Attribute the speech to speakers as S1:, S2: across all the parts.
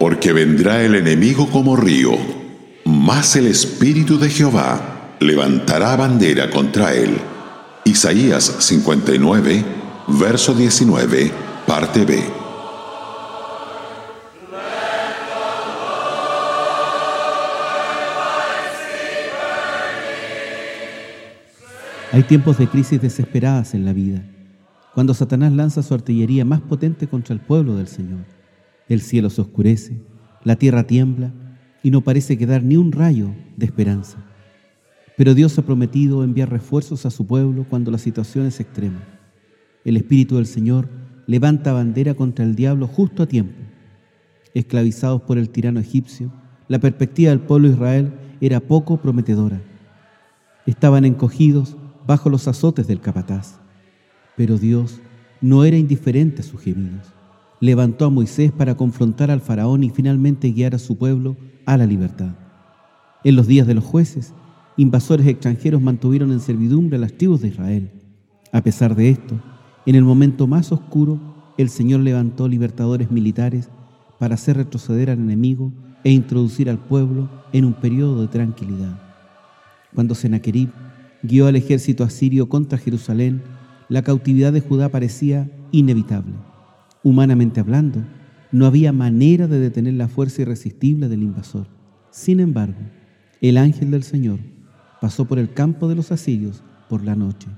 S1: porque vendrá el enemigo como río, mas el Espíritu de Jehová levantará bandera contra él. Isaías 59, verso 19, parte B.
S2: Hay tiempos de crisis desesperadas en la vida, cuando Satanás lanza su artillería más potente contra el pueblo del Señor. El cielo se oscurece, la tierra tiembla y no parece quedar ni un rayo de esperanza. Pero Dios ha prometido enviar refuerzos a su pueblo cuando la situación es extrema. El Espíritu del Señor levanta bandera contra el diablo justo a tiempo. Esclavizados por el tirano egipcio, la perspectiva del pueblo de Israel era poco prometedora. Estaban encogidos bajo los azotes del capataz. Pero Dios no era indiferente a sus gemidos. Levantó a Moisés para confrontar al faraón y finalmente guiar a su pueblo a la libertad. En los días de los jueces, invasores extranjeros mantuvieron en servidumbre a las tribus de Israel. A pesar de esto, en el momento más oscuro, el Señor levantó libertadores militares para hacer retroceder al enemigo e introducir al pueblo en un periodo de tranquilidad. Cuando Sennacherib guió al ejército asirio contra Jerusalén, la cautividad de Judá parecía inevitable. Humanamente hablando, no había manera de detener la fuerza irresistible del invasor. Sin embargo, el ángel del Señor pasó por el campo de los asirios por la noche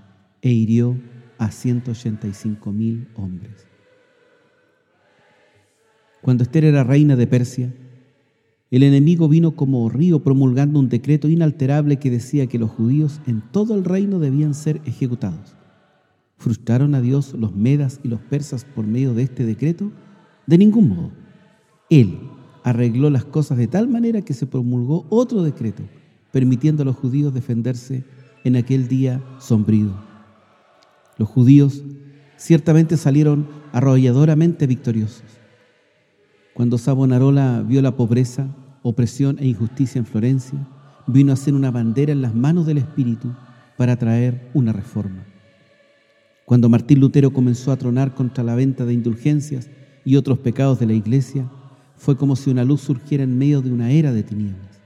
S2: e hirió a 185 mil hombres. Cuando Esther era reina de Persia, el enemigo vino como río promulgando un decreto inalterable que decía que los judíos en todo el reino debían ser ejecutados. ¿Frustraron a Dios los medas y los persas por medio de este decreto? De ningún modo. Él arregló las cosas de tal manera que se promulgó otro decreto, permitiendo a los judíos defenderse en aquel día sombrío. Los judíos ciertamente salieron arrolladoramente victoriosos. Cuando Savonarola vio la pobreza, opresión e injusticia en Florencia, vino a ser una bandera en las manos del Espíritu para traer una reforma. Cuando Martín Lutero comenzó a tronar contra la venta de indulgencias y otros pecados de la Iglesia, fue como si una luz surgiera en medio de una era de tinieblas.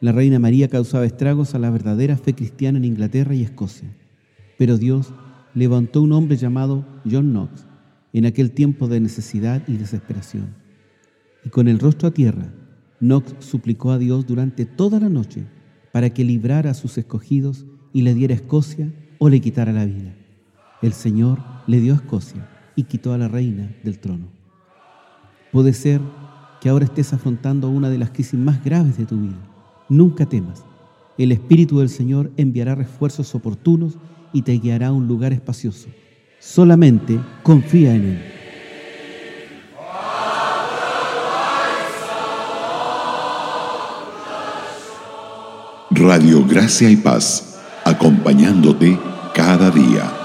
S2: La Reina María causaba estragos a la verdadera fe cristiana en Inglaterra y Escocia, pero Dios levantó un hombre llamado John Knox en aquel tiempo de necesidad y desesperación. Y con el rostro a tierra, Knox suplicó a Dios durante toda la noche para que librara a sus escogidos y le diera Escocia o le quitara la vida. El Señor le dio a Escocia y quitó a la reina del trono. Puede ser que ahora estés afrontando una de las crisis más graves de tu vida. Nunca temas. El Espíritu del Señor enviará refuerzos oportunos y te guiará a un lugar espacioso. Solamente confía en Él.
S1: Radio Gracia y Paz, acompañándote cada día.